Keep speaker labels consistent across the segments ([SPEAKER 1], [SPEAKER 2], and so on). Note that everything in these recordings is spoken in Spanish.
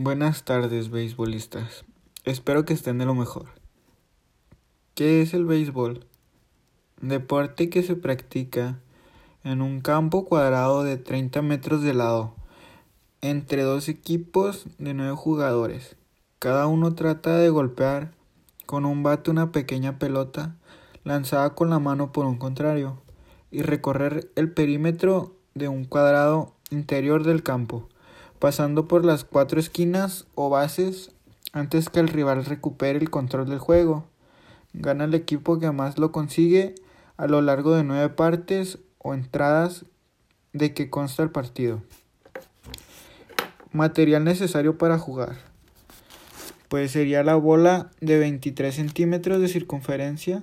[SPEAKER 1] Buenas tardes, beisbolistas. Espero que estén de lo mejor. ¿Qué es el béisbol? Deporte que se practica en un campo cuadrado de 30 metros de lado entre dos equipos de 9 jugadores. Cada uno trata de golpear con un bate una pequeña pelota lanzada con la mano por un contrario y recorrer el perímetro de un cuadrado interior del campo, pasando por las cuatro esquinas o bases antes que el rival recupere el control del juego. Gana el equipo que más lo consigue a lo largo de nueve partes o entradas de que consta el partido. Material necesario para jugar. Pues sería la bola de 23 centímetros de circunferencia,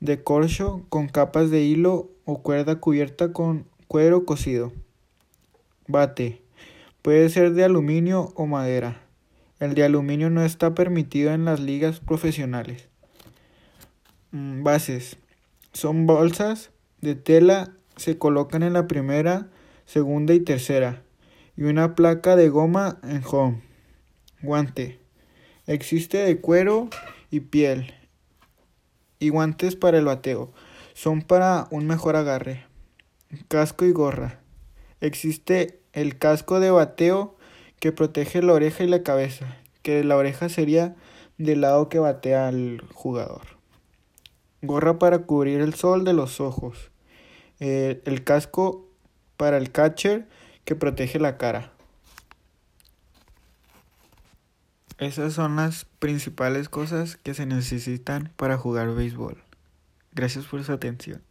[SPEAKER 1] de corcho con capas de hilo o cuerda cubierta con cuero cocido. Bate. Puede ser de aluminio o madera. El de aluminio no está permitido en las ligas profesionales. Mm, bases. Son bolsas de tela, se colocan en la primera, segunda y tercera. Y una placa de goma en home. Guante. Existe de cuero y piel. Y guantes para el bateo. Son para un mejor agarre. Casco y gorra. Existe el casco de bateo que protege la oreja y la cabeza, que la oreja sería del lado que batea al jugador. Gorra para cubrir el sol de los ojos. Eh, el casco para el catcher que protege la cara. Esas son las principales cosas que se necesitan para jugar béisbol. Gracias por su atención.